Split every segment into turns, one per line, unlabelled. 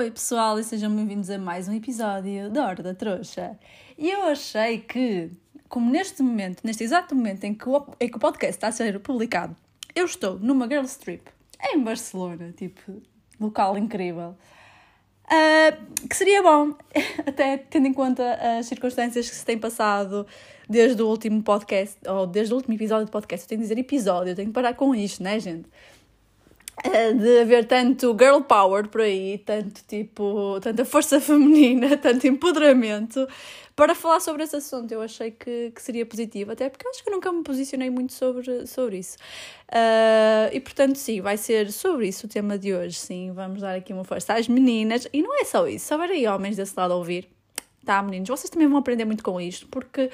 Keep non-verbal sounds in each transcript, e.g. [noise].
Oi pessoal e sejam bem-vindos a mais um episódio da Hora da Trouxa. E eu achei que, como neste momento, neste exato momento em que o, em que o podcast está a ser publicado, eu estou numa Girls Trip em Barcelona, tipo, local incrível, uh, que seria bom, [laughs] até tendo em conta as circunstâncias que se têm passado desde o último podcast, ou desde o último episódio do podcast, eu tenho que dizer episódio, eu tenho que parar com isto, né, gente? Eh, de haver tanto girl power por aí, tanto tipo, tanta força [laughs] feminina, tanto empoderamento, para falar sobre esse assunto. Eu achei que, que seria positivo, até porque acho que nunca me posicionei muito sobre, sobre isso. Uh, e portanto, sim, vai ser sobre isso o tema de hoje. Sim, vamos dar aqui uma força às meninas. E não é só isso, se houver aí homens desse lado a ouvir, tá, meninos, vocês também vão aprender muito com isto, porque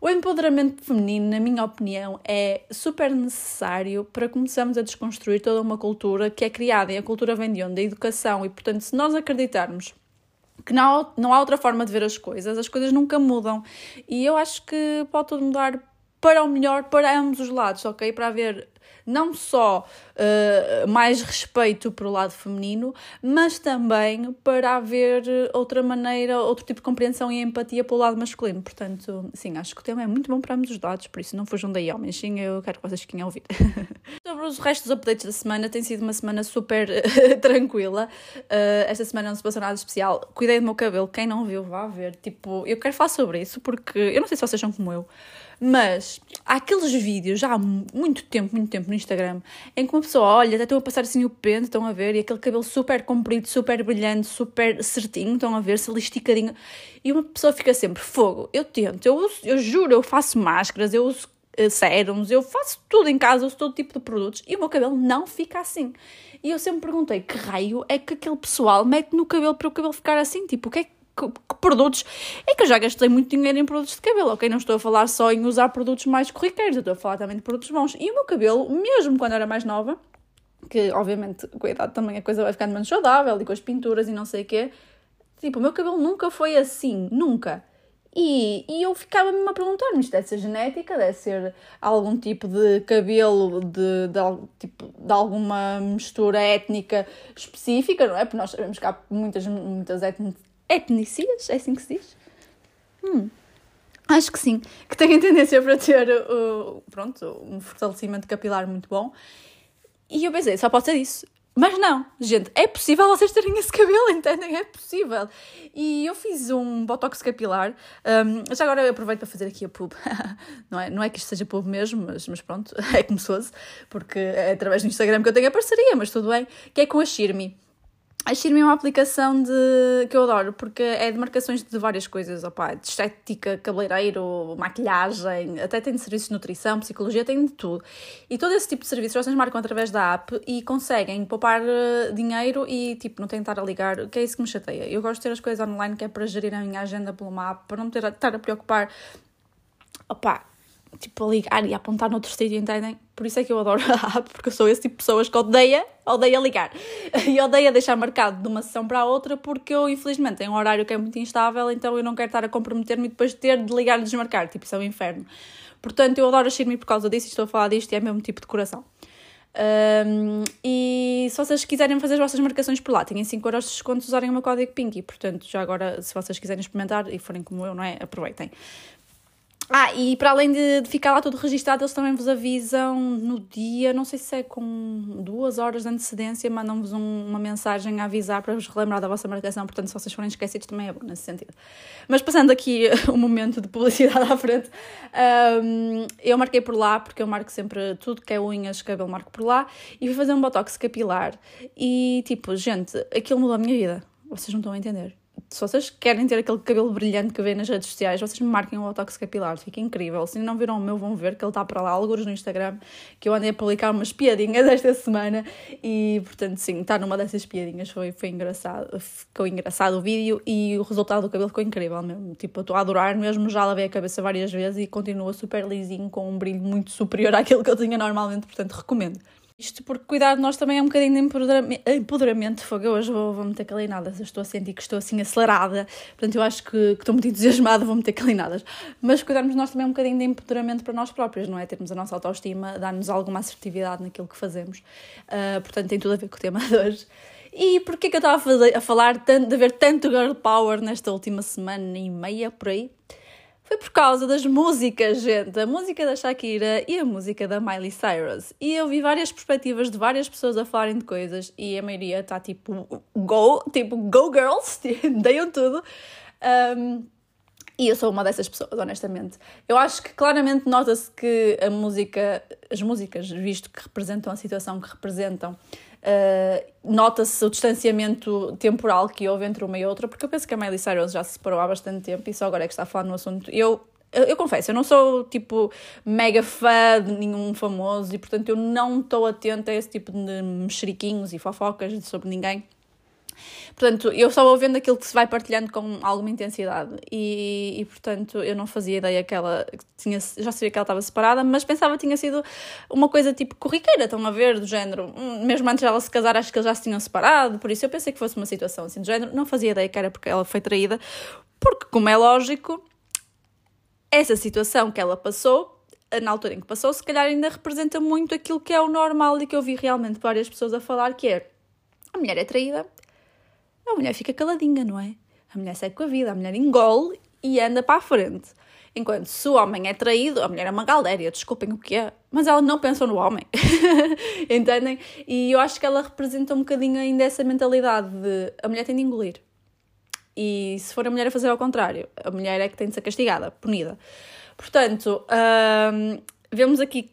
o empoderamento feminino, na minha opinião, é super necessário para começarmos a desconstruir toda uma cultura que é criada e a cultura vem de onde? Da educação. E, portanto, se nós acreditarmos que não não há outra forma de ver as coisas, as coisas nunca mudam. E eu acho que pode tudo mudar para o melhor para ambos os lados, ok? Para haver não só uh, mais respeito para o lado feminino, mas também para haver outra maneira, outro tipo de compreensão e empatia pelo lado masculino. Portanto, sim, acho que o tema é muito bom para ambos os lados, por isso não fujam daí, homens. Sim, eu quero que vocês fiquem a ouvir. [laughs] Sobre os restos dos updates da semana, tem sido uma semana super [laughs] tranquila. Uh, esta semana não se passou nada especial. Cuidei do meu cabelo, quem não viu, vá ver. Tipo, eu quero falar sobre isso porque eu não sei se vocês são como eu. Mas há aqueles vídeos já há muito tempo, muito tempo no Instagram, em que uma pessoa olha, até estão a passar assim o pente, estão a ver, e aquele cabelo super comprido, super brilhante, super certinho, estão a ver, se ali esticadinho. E uma pessoa fica sempre, fogo, eu tento, eu, uso, eu juro, eu faço máscaras, eu uso uh, sérums, eu faço tudo em casa, uso todo tipo de produtos, e o meu cabelo não fica assim. E eu sempre perguntei, que raio é que aquele pessoal mete no cabelo para o cabelo ficar assim? Tipo, o que é que que, produtos. É que eu já gastei muito dinheiro em produtos de cabelo, ok? Não estou a falar só em usar produtos mais corriqueiros, eu estou a falar também de produtos bons. E o meu cabelo, mesmo quando era mais nova, que obviamente com a idade também a coisa vai ficando menos saudável e com as pinturas e não sei o quê, tipo, o meu cabelo nunca foi assim, nunca. E, e eu ficava-me a perguntar-me, isto deve ser genética, deve ser algum tipo de cabelo, de, de, tipo, de alguma mistura étnica específica, não é? Porque nós sabemos que há muitas, muitas etnicias, é assim que se diz? Hum, acho que sim, que têm tendência para ter uh, pronto, um fortalecimento capilar muito bom. E eu pensei, só pode ser isso. Mas não, gente, é possível vocês terem esse cabelo, [laughs] entendem? É possível. E eu fiz um botox capilar. Um, já agora eu aproveito para fazer aqui a pub. [laughs] não, é, não é que isto seja pub mesmo, mas, mas pronto, [laughs] é como se fosse, porque é através do Instagram que eu tenho a parceria, mas tudo bem. Que é com a Shirmi. A Shirme é uma aplicação de, que eu adoro, porque é de marcações de várias coisas, opa, de estética, cabeleireiro, maquilhagem, até tem de serviços de nutrição, psicologia, tem de tudo. E todo esse tipo de serviços vocês marcam através da app e conseguem poupar eh, dinheiro e, tipo, não tentar a ligar, que é isso que me chateia. Eu gosto de ter as coisas online, que é para gerir a minha agenda pelo mapa, para não ter, estar a preocupar, opa, tipo, a ligar e apontar noutro sítio, entendem? Por isso é que eu adoro a [laughs] app, porque eu sou esse tipo de pessoas que odeia, odeia ligar. [laughs] E odeia deixar marcado de uma sessão para a outra, porque eu, infelizmente, tenho um horário que é muito instável, então eu não quero estar a comprometer-me e depois ter de ligar e desmarcar. Tipo, isso é um inferno. Portanto, eu adoro a Shirme por causa disso estou a falar disto e é mesmo tipo de coração. Um, e se vocês quiserem fazer as vossas marcações por lá, têm 5 euros de desconto se usarem o meu código Pinky. Portanto, já agora, se vocês quiserem experimentar e forem como eu, não é? Aproveitem. Ah, e para além de, de, ficar lá tudo registado, eles também vos avisam no dia, não sei se é com duas horas de antecedência, mandam-vos um, uma mensagem a avisar para vos relembrar da vossa marcação, portanto, se vocês forem esquecidos, também é bom nesse sentido. Mas passando aqui [laughs] um momento de publicidade [laughs] à frente, um, eu marquei por lá, porque eu marco sempre tudo que é unhas, cabelo, marco por lá, e fui fazer um botox capilar. E tipo, gente, aquilo mudou a minha vida, vocês não estão a entender se vocês querem ter aquele cabelo brilhante que vê nas redes sociais, vocês me marquem o Botox capilar, fica incrível. Se não viram o meu, vão ver que ele está para lá, alguns no Instagram, que eu andei a publicar umas piadinhas [laughs] esta semana e, portanto, sim, está numa dessas piadinhas, foi, foi engraçado, ficou engraçado o vídeo e o resultado do cabelo ficou incrível mesmo. Tipo, estou a adorar mesmo, já lavei a cabeça várias vezes e continua super lisinho, com um brilho muito superior [laughs] àquele que eu tinha normalmente, portanto, recomendo. Isto porque cuidar de nós também é um bocadinho de empoderamento, empoderamento de fogo. Hoje vou, vou meter calinadas, estou a sentir que estou assim acelerada, portanto eu acho que, que estou muito [laughs] entusiasmada, vou meter calinadas. Mas cuidarmos de nós também é um bocadinho de empoderamento para nós próprios, não é? Termos a nossa autoestima, dar-nos alguma assertividade naquilo que fazemos. Uh, portanto tem tudo a ver com o tema de hoje. E porquê que eu estava a, fazer, a falar tanto, de haver tanto girl power nesta última semana e meia, por aí? Foi por causa das músicas, gente. A música da Shakira e a música da Miley Cyrus. E eu vi várias perspectivas de várias pessoas a falarem de coisas e a maioria está tipo, go, tipo, go girls, [laughs] deiam tudo. Um, e eu sou uma dessas pessoas, honestamente. Eu acho que claramente nota-se que a música, as músicas, visto que representam a situação que representam, uh, nota-se o distanciamento temporal que houve entre uma e outra, porque eu penso que a Miley Cyrus já se separou há bastante tempo e só agora é que está a falar no assunto. Eu, eu, eu confesso, eu não sou tipo mega fã de nenhum famoso e portanto eu não estou atenta a esse tipo de mexeriquinhos e fofocas sobre ninguém. Portanto, eu só vendo aquilo que se vai partilhando com alguma intensidade. E, e portanto, eu não fazia ideia que ela tinha, já sabia que ela estava separada, mas pensava que tinha sido uma coisa tipo corriqueira, estão a ver, do género, hum, mesmo antes dela se casar, acho que eles já se tinham separado, por isso eu pensei que fosse uma situação assim do género, não fazia ideia que era porque ela foi traída, porque, como é lógico, essa situação que ela passou na altura em que passou, se calhar ainda representa muito aquilo que é o normal e que eu vi realmente várias pessoas a falar, que é a mulher é traída, a mulher fica caladinha, não é? A mulher segue com a vida, a mulher engole e anda para a frente. Enquanto se o homem é traído, a mulher é uma galéria, desculpem o que é, mas ela não pensa no homem. [laughs] Entendem? E eu acho que ela representa um bocadinho ainda essa mentalidade de a mulher tem de engolir. E se for a mulher a fazer ao contrário, a mulher é que tem de ser castigada, punida. Portanto, hum, vemos aqui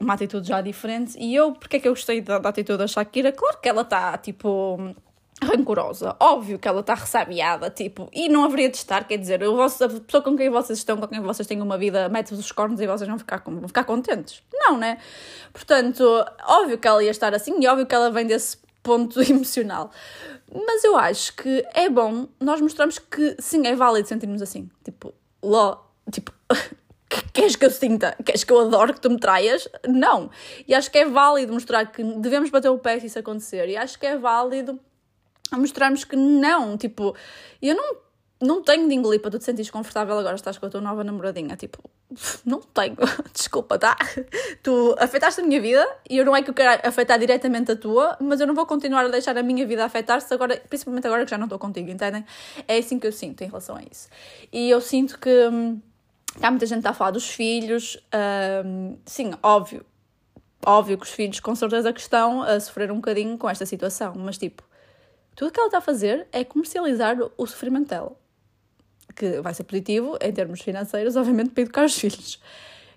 uma atitude já diferente. E eu, porque é que eu gostei da, da atitude da Shakira? Claro que ela está, tipo, rancorosa. Óbvio que ela está ressabiada, tipo, e não haveria de estar, quer dizer, a pessoa com quem vocês estão, com quem vocês têm uma vida, mete os cornos e vocês vão ficar, vão ficar contentes. Não, né? Portanto, óbvio que ela ia estar assim e óbvio que ela vem desse ponto [laughs] emocional. Mas eu acho que é bom nós mostrarmos que sim, é válido sentirmos assim. Tipo, ló, tipo, [laughs] queres que eu sinta? Queres que eu adoro que tu me traias? Não. E acho que é válido mostrar que devemos bater o pé se isso acontecer. E acho que é válido a mostrarmos que não, tipo, eu não, não tenho de engolir para tu te sentires confortável agora estás com a tua nova namoradinha, tipo, [laughs] não tenho, [laughs] desculpa, tá? Tu afetaste a minha vida e eu não é que eu quero afetar diretamente a tua, mas eu não vou continuar a deixar a minha vida afetar-se agora, principalmente agora que já não estou contigo, entendem? É assim que eu sinto em relação a isso. E eu sinto que hum, há muita gente a falar dos filhos, hum, sim, óbvio, óbvio que os filhos com certeza que estão a sofrer um bocadinho com esta situação, mas tipo, tudo o que ela está a fazer é comercializar o sofrimento dela. Que vai ser positivo em termos financeiros, obviamente, para educar os filhos.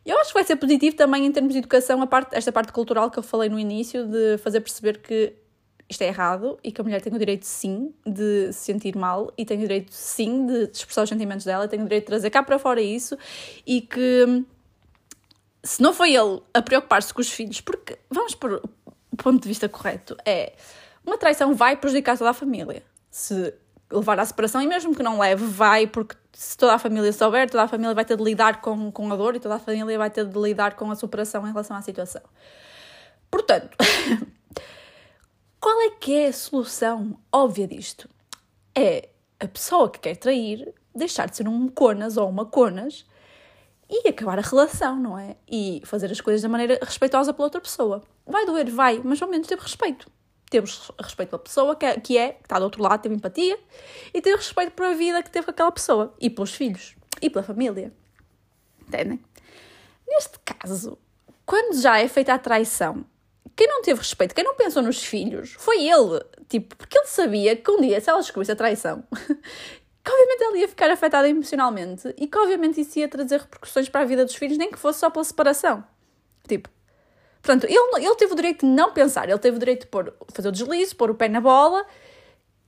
Eu acho que vai ser positivo também em termos de educação, a parte, esta parte cultural que eu falei no início, de fazer perceber que isto é errado e que a mulher tem o direito, sim, de se sentir mal e tem o direito, sim, de expressar os sentimentos dela, tem o direito de trazer cá para fora isso e que se não foi ele a preocupar-se com os filhos, porque vamos por o ponto de vista correto, é uma traição vai prejudicar toda a família. Se levar à separação, e mesmo que não leve, vai, porque se toda a família souber, toda a família vai ter de lidar com, com a dor e toda a família vai ter de lidar com a superação em relação à situação. Portanto, [laughs] qual é que é a solução óbvia disto? É a pessoa que quer trair deixar de ser um conas ou uma conas e acabar a relação, não é? E fazer as coisas da maneira respeitosa pela outra pessoa. Vai doer, vai, mas ao menos ter respeito temos respeito pela pessoa que é, que é, que está do outro lado, teve empatia, e ter respeito pela vida que teve com aquela pessoa, e pelos filhos, e pela família. Entendem? Neste caso, quando já é feita a traição, quem não teve respeito, quem não pensou nos filhos, foi ele. Tipo, porque ele sabia que um dia, se ela descobrisse a traição, [laughs] que obviamente ela ia ficar afetada emocionalmente e que obviamente isso ia trazer repercussões para a vida dos filhos, nem que fosse só pela separação. Tipo, Portanto, ele, ele teve o direito de não pensar, ele teve o direito de pôr, fazer o deslize, pôr o pé na bola,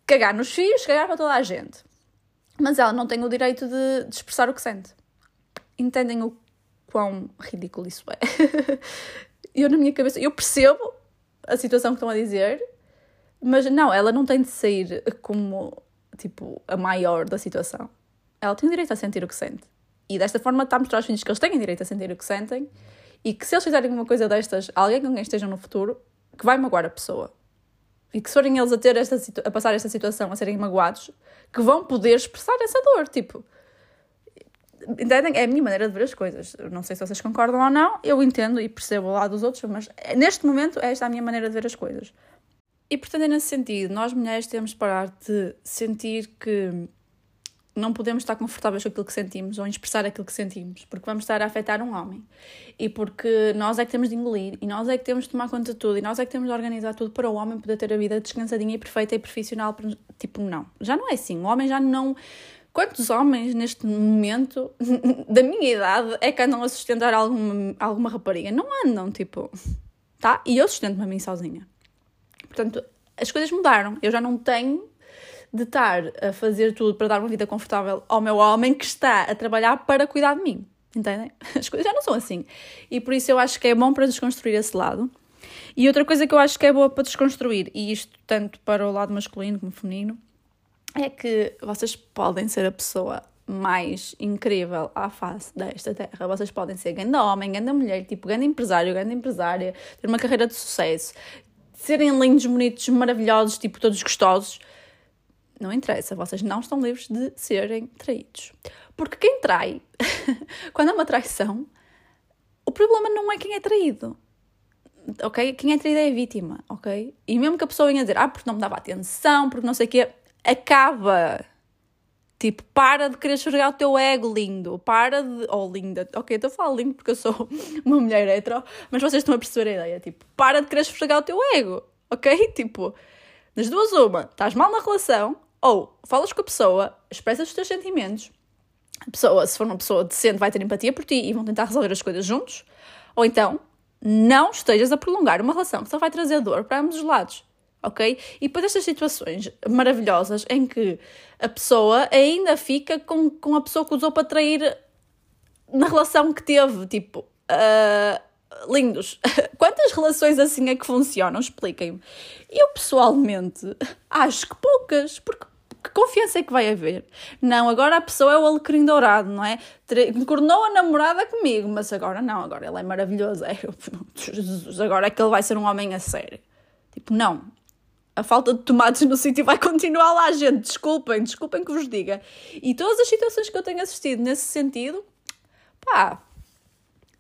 cagar nos filhos, cagar para toda a gente. Mas ela não tem o direito de, de expressar o que sente. Entendem o quão ridículo isso é? [laughs] eu, na minha cabeça, eu percebo a situação que estão a dizer, mas não, ela não tem de sair como, tipo, a maior da situação. Ela tem o direito a sentir o que sente. E desta forma está a mostrar aos filhos que eles têm direito a sentir o que sentem e que se eles fizerem uma coisa destas a alguém com quem estejam no futuro, que vai magoar a pessoa. E que se forem eles a, ter esta, a passar esta situação, a serem magoados, que vão poder expressar essa dor. Tipo, entendem? É a minha maneira de ver as coisas. Não sei se vocês concordam ou não, eu entendo e percebo o lado dos outros, mas neste momento esta é a minha maneira de ver as coisas. e portanto é nesse sentido, nós mulheres temos de parar de sentir que não podemos estar confortáveis com aquilo que sentimos ou expressar aquilo que sentimos, porque vamos estar a afetar um homem. E porque nós é que temos de engolir, e nós é que temos de tomar conta de tudo, e nós é que temos de organizar tudo para o homem poder ter a vida descansadinha e perfeita e profissional. Tipo, não. Já não é assim. O homem já não. Quantos homens neste momento, [laughs] da minha idade, é que andam a sustentar alguma, alguma rapariga? Não andam, tipo. Tá? E eu sustento-me a mim sozinha. Portanto, as coisas mudaram. Eu já não tenho de estar a fazer tudo para dar uma vida confortável ao meu homem que está a trabalhar para cuidar de mim. Entendem? [laughs] As coisas já não são assim. E por isso eu acho que é bom para desconstruir esse lado. E outra coisa que eu acho que é boa para desconstruir, e isto tanto para o lado masculino como feminino, é que vocês podem ser a pessoa mais incrível à face desta terra. Vocês podem ser grande homem, grande mulher, tipo grande empresário, grande empresária, ter uma carreira de sucesso, serem lindos, bonitos, maravilhosos, tipo todos gostosos. Não interessa, vocês não estão livres de serem traídos. Porque quem trai, [laughs] quando há uma traição, o problema não é quem é traído. Ok? Quem é traído é a vítima, ok? E mesmo que a pessoa venha dizer, ah, porque não me dava atenção, porque não sei o quê, acaba. Tipo, para de querer esfregar o teu ego, lindo. Para de. Oh, linda. Ok, estou a falar lindo porque eu sou [laughs] uma mulher hetero, mas vocês estão a perceber a ideia. Tipo, para de querer esfregar o teu ego, ok? Tipo, das duas, uma, estás mal na relação, ou falas com a pessoa, expressas os teus sentimentos, a pessoa, se for uma pessoa decente, vai ter empatia por ti e vão tentar resolver as coisas juntos, ou então não estejas a prolongar uma relação que só vai trazer dor para ambos os lados, ok? E depois estas situações maravilhosas em que a pessoa ainda fica com, com a pessoa que usou para trair na relação que teve, tipo. Uh, lindos. [laughs] Quantas relações assim é que funcionam? Expliquem-me. Eu pessoalmente acho que poucas, porque que confiança é que vai haver? Não, agora a pessoa é o alecrim dourado, não é? Encornou a namorada comigo, mas agora não, agora ele é maravilhoso. É, Jesus, agora é que ele vai ser um homem a sério. Tipo, não. A falta de tomates no sítio vai continuar lá, gente. Desculpem, desculpem que vos diga. E todas as situações que eu tenho assistido nesse sentido, pá,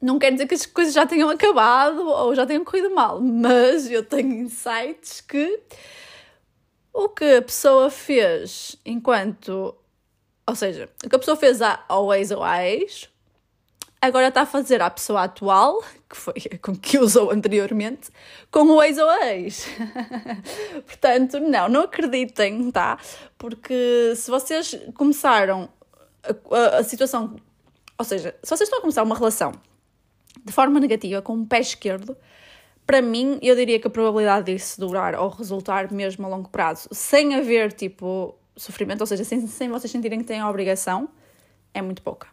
não quer dizer que as coisas já tenham acabado ou já tenham corrido mal, mas eu tenho insights que o que a pessoa fez enquanto. Ou seja, o que a pessoa fez ou à ex, agora está a fazer à pessoa atual, que foi com que [laughs] usou anteriormente, com o ex ou a ex. Portanto, não, não acreditem, tá? Porque se vocês começaram a, a, a situação. Ou seja, se vocês estão a começar uma relação de forma negativa, com o pé esquerdo, para mim, eu diria que a probabilidade disso durar ou resultar mesmo a longo prazo, sem haver tipo sofrimento, ou seja, sem, sem vocês sentirem que têm a obrigação, é muito pouca.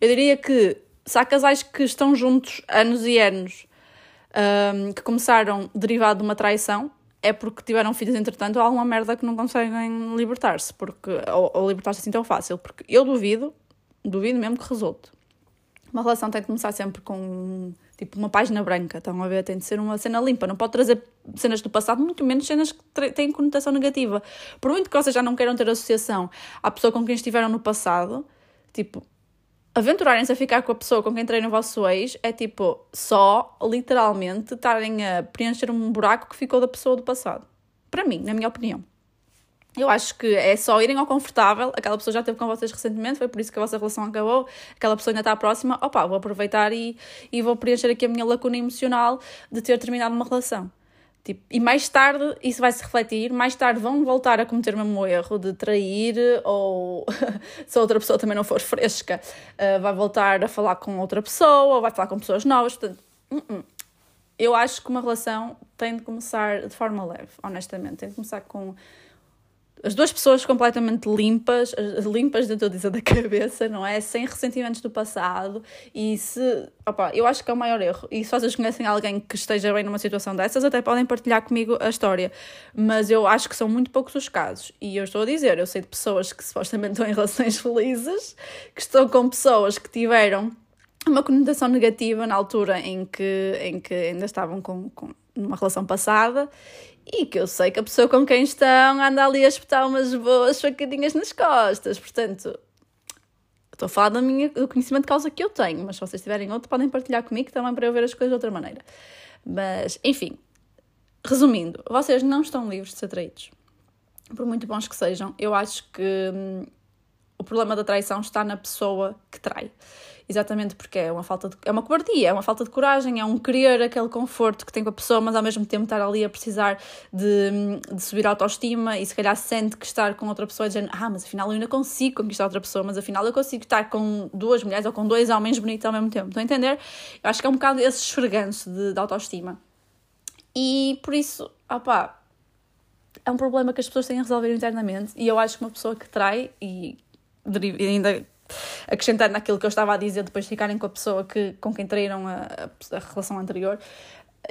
Eu diria que se há casais que estão juntos anos e anos, um, que começaram derivado de uma traição, é porque tiveram filhos entretanto ou alguma merda que não conseguem libertar-se, porque ou, ou libertar-se assim tão fácil, porque eu duvido, duvido mesmo que resulte. Uma relação tem que começar sempre com tipo uma página branca, estão a ver? Tem de ser uma cena limpa, não pode trazer cenas do passado, muito menos cenas que têm conotação negativa. Por muito que vocês já não queiram ter associação à pessoa com quem estiveram no passado, tipo, aventurarem-se a ficar com a pessoa com quem treina o vosso ex é tipo só, literalmente, estarem a preencher um buraco que ficou da pessoa do passado. Para mim, na minha opinião. Eu acho que é só irem ao confortável. Aquela pessoa já esteve com vocês recentemente, foi por isso que a vossa relação acabou. Aquela pessoa ainda está próxima. Opa, vou aproveitar e, e vou preencher aqui a minha lacuna emocional de ter terminado uma relação. Tipo, e mais tarde isso vai se refletir, mais tarde vão voltar a cometer o mesmo erro de trair, ou [laughs] se a outra pessoa também não for fresca, uh, vai voltar a falar com outra pessoa, ou vai falar com pessoas novas. Portanto, uh -uh. eu acho que uma relação tem de começar de forma leve, honestamente. Tem de começar com as duas pessoas completamente limpas, limpas tudo isso da [laughs] cabeça, não é? Sem ressentimentos do passado. E se. Opa, eu acho que é o maior erro. E se vocês conhecem alguém que esteja bem numa situação dessas, até podem partilhar comigo a história. Mas eu acho que são muito poucos os casos. E eu estou a dizer, eu sei de pessoas que supostamente estão em relações [laughs] felizes, que estão com pessoas que tiveram uma conotação negativa na altura em que, em que ainda estavam com, com numa relação passada e que eu sei que a pessoa com quem estão anda ali a espetar umas boas facadinhas nas costas. Portanto, estou a falar do, minha, do conhecimento de causa que eu tenho, mas se vocês tiverem outro, podem partilhar comigo também para eu ver as coisas de outra maneira. Mas, enfim, resumindo, vocês não estão livres de ser traídos. Por muito bons que sejam, eu acho que hum, o problema da traição está na pessoa que trai. Exatamente porque é uma falta de, é uma cobardia, é uma falta de coragem, é um querer aquele conforto que tem com a pessoa, mas ao mesmo tempo estar ali a precisar de, de subir a autoestima e se calhar sente que estar com outra pessoa dizendo, ah, mas afinal eu ainda consigo conquistar outra pessoa, mas afinal eu consigo estar com duas mulheres ou com dois homens bonitos ao mesmo tempo. Estão a entender? Eu acho que é um bocado esse esfreganço de, de autoestima. E por isso, opá, é um problema que as pessoas têm a resolver internamente e eu acho que uma pessoa que trai e ainda acrescentando naquilo que eu estava a dizer, depois de ficarem com a pessoa que, com quem traíram a, a, relação anterior,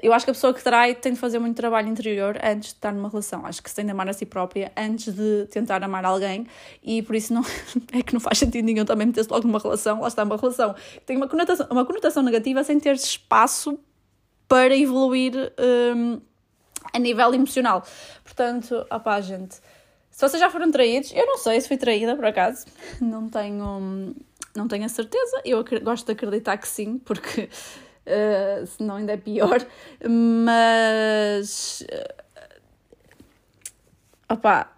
eu acho que a pessoa que trai tem de fazer muito trabalho interior antes de estar numa relação. Acho que se tem de amar a si própria antes de tentar amar alguém e por isso não [laughs] é que não faz sentido nenhum também meter-se logo numa relação. Lá está uma relação tem uma conotação, uma conotação negativa sem ter espaço para evoluir um, a nível emocional. Portanto, opá, gente se vocês já foram traídos, eu não sei se fui traída por acaso, não tenho, não tenho a certeza. Eu gosto de acreditar que sim, porque uh, senão ainda é pior. Mas. Uh, opá.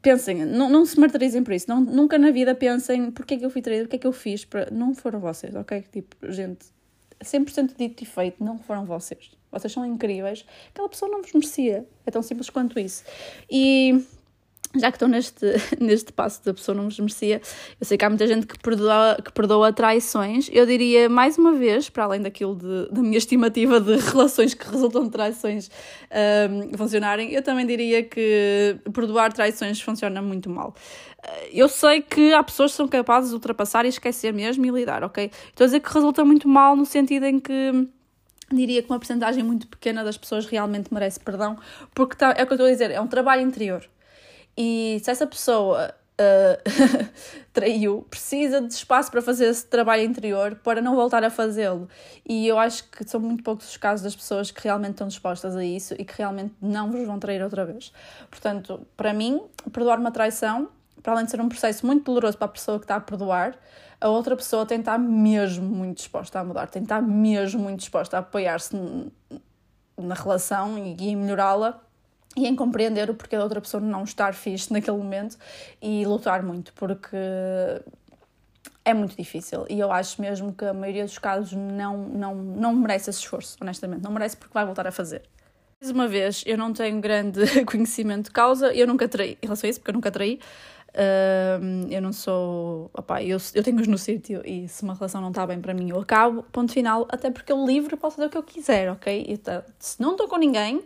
Pensem, não, não se martirizem por isso. Não, nunca na vida pensem porque é que eu fui traída, porque é que eu fiz. Não foram vocês, ok? Tipo, gente, 100% dito e feito, não foram vocês vocês são incríveis, aquela pessoa não vos merecia. É tão simples quanto isso. E já que estou neste, [laughs] neste passo da pessoa não vos merecia, eu sei que há muita gente que perdoa, que perdoa traições. Eu diria, mais uma vez, para além daquilo de, da minha estimativa de [laughs] relações que resultam de traições um, funcionarem, eu também diria que perdoar traições funciona muito mal. Eu sei que há pessoas que são capazes de ultrapassar e esquecer mesmo e lidar, ok? Estou a dizer que resulta muito mal no sentido em que diria que uma porcentagem muito pequena das pessoas realmente merece perdão, porque tá, é o que eu estou a dizer, é um trabalho interior. E se essa pessoa uh, [laughs] traiu, precisa de espaço para fazer esse trabalho interior para não voltar a fazê-lo. E eu acho que são muito poucos os casos das pessoas que realmente estão dispostas a isso e que realmente não vos vão trair outra vez. Portanto, para mim, perdoar uma traição, para além de ser um processo muito doloroso para a pessoa que está a perdoar, a outra pessoa tem estar mesmo muito disposta a mudar, tem estar mesmo muito disposta a apoiar-se na relação e em melhorá-la e em compreender o porquê da outra pessoa não estar fixe [laughs] naquele momento e lutar muito, porque é muito difícil e eu acho mesmo que a maioria dos casos não, não, não merece esse esforço, honestamente, não merece porque vai voltar a fazer. Mais uma vez, eu não tenho grande [laughs] conhecimento de causa, eu nunca traí, em relação a isso, porque eu nunca traí, Uh, eu não sou. Opa, eu, eu tenho-os no sítio e se uma relação não está bem para mim, eu acabo, ponto final. Até porque eu livre posso fazer o que eu quiser, ok? Então, se não estou com ninguém,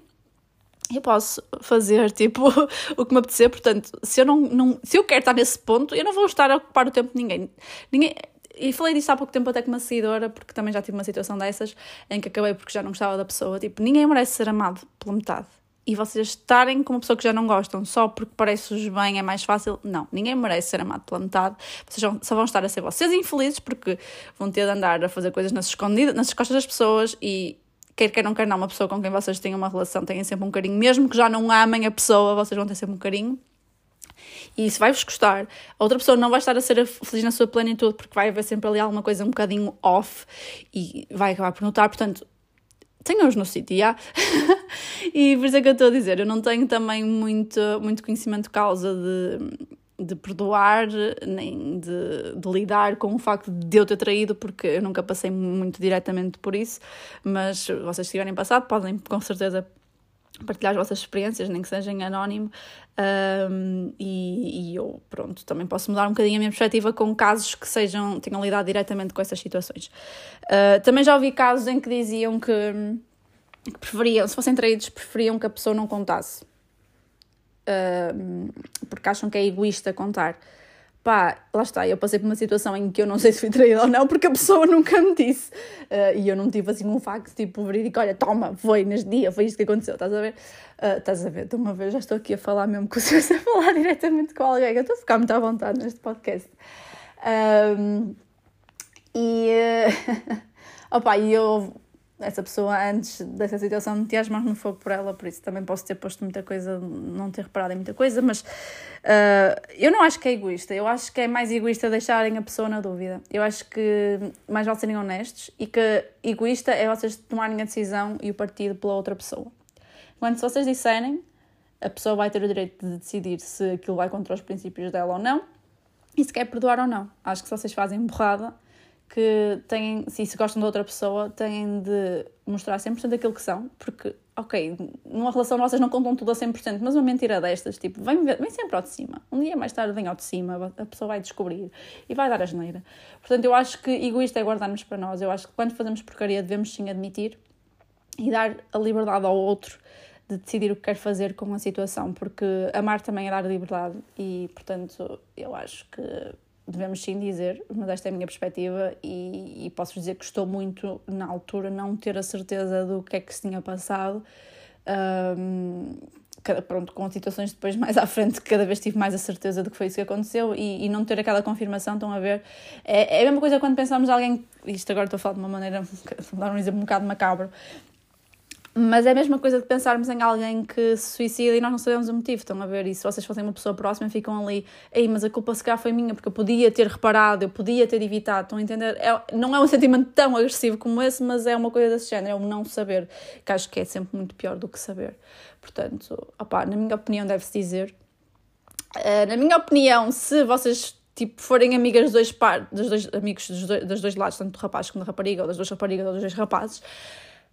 eu posso fazer [laughs] tipo o que me apetecer. Portanto, se eu, não, não, se eu quero estar nesse ponto, eu não vou estar a ocupar o tempo de ninguém. ninguém e falei disso há pouco tempo até com uma seguidora, porque também já tive uma situação dessas em que acabei porque já não gostava da pessoa. Tipo, ninguém merece ser amado pela metade e vocês estarem com uma pessoa que já não gostam só porque parece-vos bem, é mais fácil. Não, ninguém merece ser amado pela metade. Vocês só vão estar a ser vocês infelizes porque vão ter de andar a fazer coisas nas escondidas, nas costas das pessoas e quer queiram, quer não, uma pessoa com quem vocês têm uma relação têm sempre um carinho, mesmo que já não amem a pessoa, vocês vão ter sempre um carinho. E se vai-vos gostar, a outra pessoa não vai estar a ser feliz na sua plenitude, porque vai haver sempre ali alguma coisa um bocadinho off e vai acabar por notar. Portanto, tenham-os no sítio, já. [laughs] e por isso é que eu estou a dizer, eu não tenho também muito, muito conhecimento de causa de, de perdoar, nem de, de, lidar com o facto de eu ter traído, porque eu nunca passei muito diretamente por isso, mas vocês tiverem passado, podem com certeza partilhar as vossas experiências, nem que seja em anónimo, um, e, e, eu, pronto, também posso mudar um bocadinho a minha perspectiva com casos que sejam, tenham lidado diretamente com essas situações. Uh, também já ouvi casos em que diziam que, que, preferiam, se fossem traídos, preferiam que a pessoa não contasse, uh, porque acham que é egoísta contar pá, lá está, eu passei por uma situação em que eu não sei se fui traída ou não, porque a pessoa [laughs] nunca me disse. Uh, e eu não tive assim um facto tipo verídico, olha, toma, foi neste dia, foi isto que aconteceu, estás a ver? Uh, estás a ver, de uma vez já estou aqui a falar mesmo com [laughs] se a falar diretamente com alguém, eu estou a ficar muito à vontade neste podcast. Um, e, uh, [laughs] opa, e eu essa pessoa antes dessa situação metia as mãos no fogo por ela, por isso também posso ter posto muita coisa, não ter reparado em muita coisa, mas uh, eu não acho que é egoísta, eu acho que é mais egoísta deixarem a pessoa na dúvida. Eu acho que mais vale serem honestos e que egoísta é vocês tomarem a decisão e o partido pela outra pessoa. Quando se vocês disserem, a pessoa vai ter o direito de decidir se aquilo vai contra os princípios dela ou não e se quer perdoar ou não. Acho que se vocês fazem borrada, que têm, se, se gostam de outra pessoa, têm de mostrar 100% daquilo que são, porque, ok, numa relação vocês não contam tudo a 100%, mas uma mentira destas, tipo, vem, vem sempre ao de cima. Um dia mais tarde vem ao de cima, a pessoa vai descobrir e vai dar a geneira. Portanto, eu acho que egoísta é guardarmos para nós. Eu acho que quando fazemos porcaria devemos sim admitir e dar a liberdade ao outro de decidir o que quer fazer com a situação, porque amar também é dar liberdade e, portanto, eu acho que devemos sim dizer, mas esta é a minha perspectiva e, e posso dizer que estou muito na altura não ter a certeza do que é que se tinha passado. Um, pronto, com situações depois mais à frente, cada vez tive mais a certeza de que foi isso que aconteceu e, e não ter aquela confirmação, estão a ver? É, é a mesma coisa quando pensamos alguém, isto agora estou a falar de uma maneira, [laughs] vou dar um exemplo um bocado macabro, mas é a mesma coisa de pensarmos em alguém que se suicida e nós não sabemos o motivo. Estão a ver? E se vocês fossem uma pessoa próxima, ficam ali, ei, mas a culpa se calhar foi minha, porque eu podia ter reparado, eu podia ter evitado. Estão a entender? É, não é um sentimento tão agressivo como esse, mas é uma coisa desse género, é o não saber, que acho que é sempre muito pior do que saber. Portanto, opá, na minha opinião, deve-se dizer. Uh, na minha opinião, se vocês tipo, forem amigas dos dois, par, dos dois amigos dos dois, dos dois lados, tanto do rapaz como da rapariga, ou das duas raparigas ou dos dois rapazes,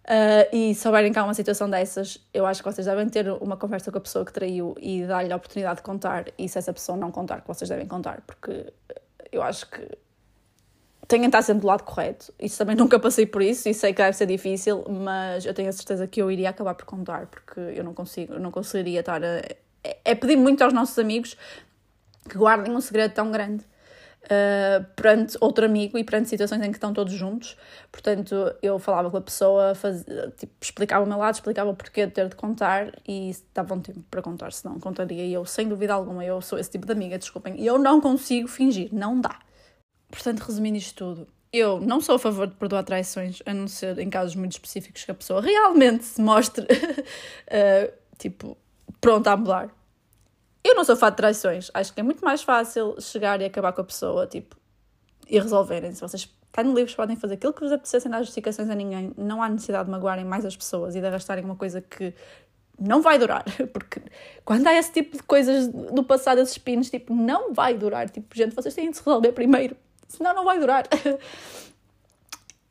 Uh, e souberem que há uma situação dessas, eu acho que vocês devem ter uma conversa com a pessoa que traiu e dar-lhe a oportunidade de contar. E se essa pessoa não contar, que vocês devem contar, porque eu acho que têm de estar sempre do lado correto. Isso também [laughs] nunca passei por isso e sei que deve ser difícil, mas eu tenho a certeza que eu iria acabar por contar, porque eu não consigo, eu não conseguiria estar a. É, é pedir muito aos nossos amigos que guardem um segredo tão grande uh, perante outro amigo e perante situações em que estão todos juntos. Portanto, eu falava com a pessoa, tipo, explicava o meu lado, explicava o porquê de ter de contar e dava um tempo para contar, senão contaria eu, sem dúvida alguma. Eu sou esse tipo de amiga, desculpem. E eu não consigo fingir, não dá. Portanto, resumindo isto tudo, eu não sou a favor de perdoar traições, a não ser em casos muito específicos que a pessoa realmente se mostre, uh, [laughs] tipo, pronta a mudar. Eu não sou fã de traições. Acho que é muito mais fácil chegar e acabar com a pessoa, tipo, e resolverem. Se vocês têm livros, podem fazer aquilo que vos apetecer sem dar justificações a ninguém. Não há necessidade de magoarem mais as pessoas e de arrastarem uma coisa que não vai durar. [laughs] Porque quando há esse tipo de coisas do passado, esses pinos, tipo, não vai durar. Tipo, gente, vocês têm de se resolver primeiro. Senão não vai durar. [laughs]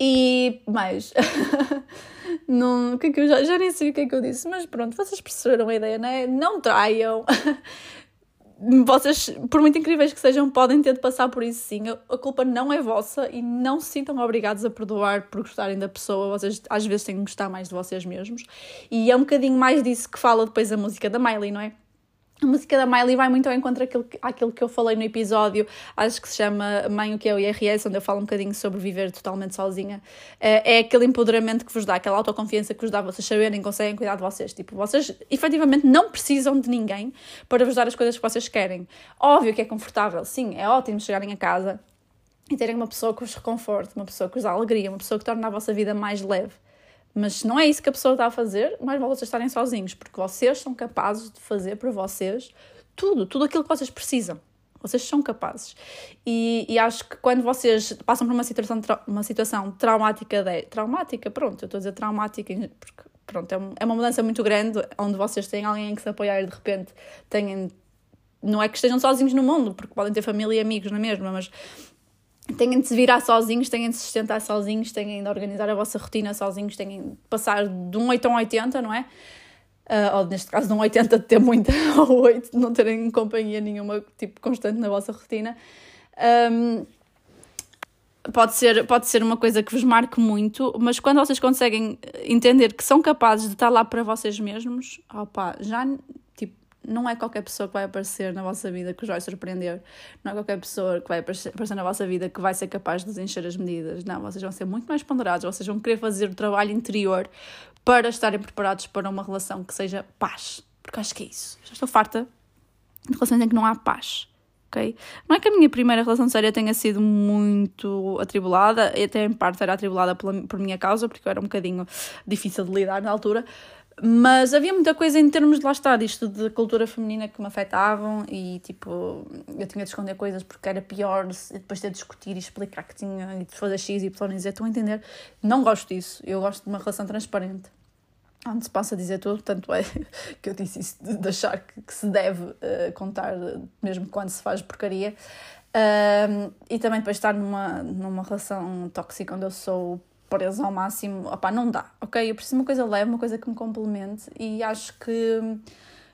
E mais. [laughs] não, que é que eu já, já nem sei o que é que eu disse, mas pronto, vocês perceberam a ideia, não é? Não traiam. [laughs] vocês, por muito incríveis que sejam, podem ter de passar por isso sim. A culpa não é vossa e não se sintam obrigados a perdoar por gostarem da pessoa. Vocês às vezes têm que gostar mais de vocês mesmos. E é um bocadinho mais disso que fala depois a música da Miley, não é? A música da Miley vai muito ao encontro àquilo que eu falei no episódio, acho que se chama Mãe o que é o IRS, onde eu falo um bocadinho sobre viver totalmente sozinha. É, é aquele empoderamento que vos dá, aquela autoconfiança que vos dá vocês saberem conseguem cuidar de vocês. Tipo, vocês efetivamente não precisam de ninguém para vos dar as coisas que vocês querem. Óbvio que é confortável, sim, é ótimo chegarem a casa e terem uma pessoa que vos reconforte, uma pessoa que vos dá alegria, uma pessoa que torna a vossa vida mais leve. Mas se não é isso que a pessoa está a fazer, mais vale vocês estarem sozinhos, porque vocês são capazes de fazer para vocês tudo, tudo aquilo que vocês precisam. Vocês são capazes. E, e acho que quando vocês passam por uma situação, uma situação traumática, de, traumática, pronto, eu estou a dizer traumática, porque pronto, é, é uma mudança muito grande, onde vocês têm alguém que se apoiar e de repente têm. Não é que estejam sozinhos no mundo, porque podem ter família e amigos na mesma, mas têm de se virar sozinhos, têm de se sustentar sozinhos, têm de organizar a vossa rotina sozinhos, têm de passar de um 8 a um 80, não é? Uh, ou neste caso de um 80 de ter muita, [laughs] ou 8 de não terem companhia nenhuma, tipo, constante na vossa rotina. Um, pode ser, pode ser uma coisa que vos marque muito, mas quando vocês conseguem entender que são capazes de estar lá para vocês mesmos, opa, já não é qualquer pessoa que vai aparecer na vossa vida que vos vai surpreender, não é qualquer pessoa que vai aparecer na vossa vida que vai ser capaz de encher as medidas. Não, vocês vão ser muito mais ponderados, vocês vão querer fazer o trabalho interior para estarem preparados para uma relação que seja paz. Porque acho que é isso. Já estou farta de relações em que não há paz. ok? Não é que a minha primeira relação séria tenha sido muito atribulada, até em parte era atribulada pela, por minha causa, porque eu era um bocadinho difícil de lidar na altura, mas havia muita coisa em termos de lá está, disto de cultura feminina que me afetavam e tipo, eu tinha de esconder coisas porque era pior depois ter de discutir e explicar que tinha de fazer X, Y e Z. Estão a entender? Não gosto disso. Eu gosto de uma relação transparente onde se passa a dizer tudo, tanto é [laughs] que eu disse isso de achar que, que se deve uh, contar mesmo quando se faz porcaria. Uh, e também depois estar numa, numa relação tóxica onde eu sou presa ao máximo, opá, não dá, ok? Eu preciso de uma coisa leve, uma coisa que me complemente e acho que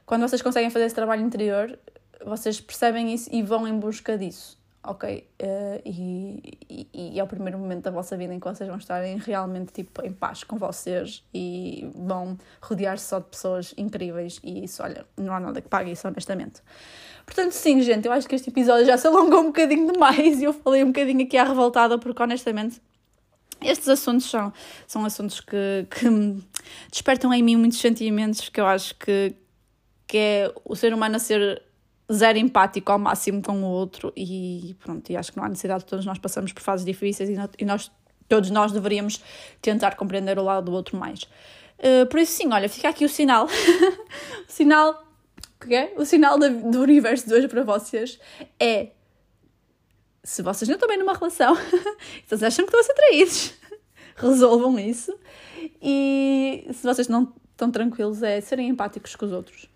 quando vocês conseguem fazer esse trabalho interior, vocês percebem isso e vão em busca disso, ok? Uh, e, e, e, é o primeiro momento da vossa vida em que vocês vão estarem realmente tipo, em paz com vocês e vão rodear-se só de pessoas incríveis e isso, olha, não há nada que pague isso, honestamente. Portanto, sim, gente, eu acho que este episódio já se alongou um bocadinho demais e eu falei um bocadinho aqui à revoltada porque honestamente estes assuntos são, são assuntos que, que despertam em mim muitos sentimentos que eu acho que, que é o ser humano a ser zero empático ao máximo com o outro e pronto, e acho que não há necessidade de todos nós passamos por fases difíceis e, nós, todos nós deveríamos tentar compreender o lado do outro mais. Uh, por isso sim, olha, fica aqui o sinal, [laughs] sinal, o que é? O sinal do universo de hoje para vocês é se vocês não estão bem numa relação, se [laughs] vocês acham que estão a ser traídos, [laughs] resolvam isso. E se vocês não estão tranquilos, é serem empáticos com os outros.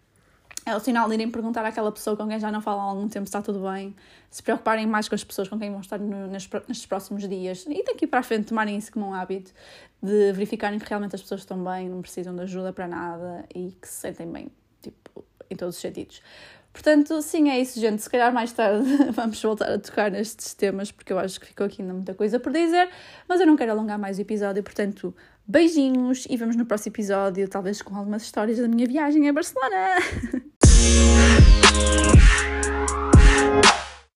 É o sinal de irem perguntar àquela pessoa com quem já não falam há algum tempo se está tudo bem, se preocuparem mais com as pessoas com quem vão estar no, nestes próximos dias e daqui para a frente tomarem isso como um hábito de verificarem que realmente as pessoas estão bem, não precisam de ajuda para nada e que se sentem bem, tipo, em todos os sentidos. Portanto, sim, é isso, gente. Se calhar mais tarde [laughs] vamos voltar a tocar nestes temas, porque eu acho que ficou aqui ainda muita coisa por dizer, mas eu não quero alongar mais o episódio, portanto, beijinhos e vemos no próximo episódio, talvez com algumas histórias da minha viagem a Barcelona. [laughs]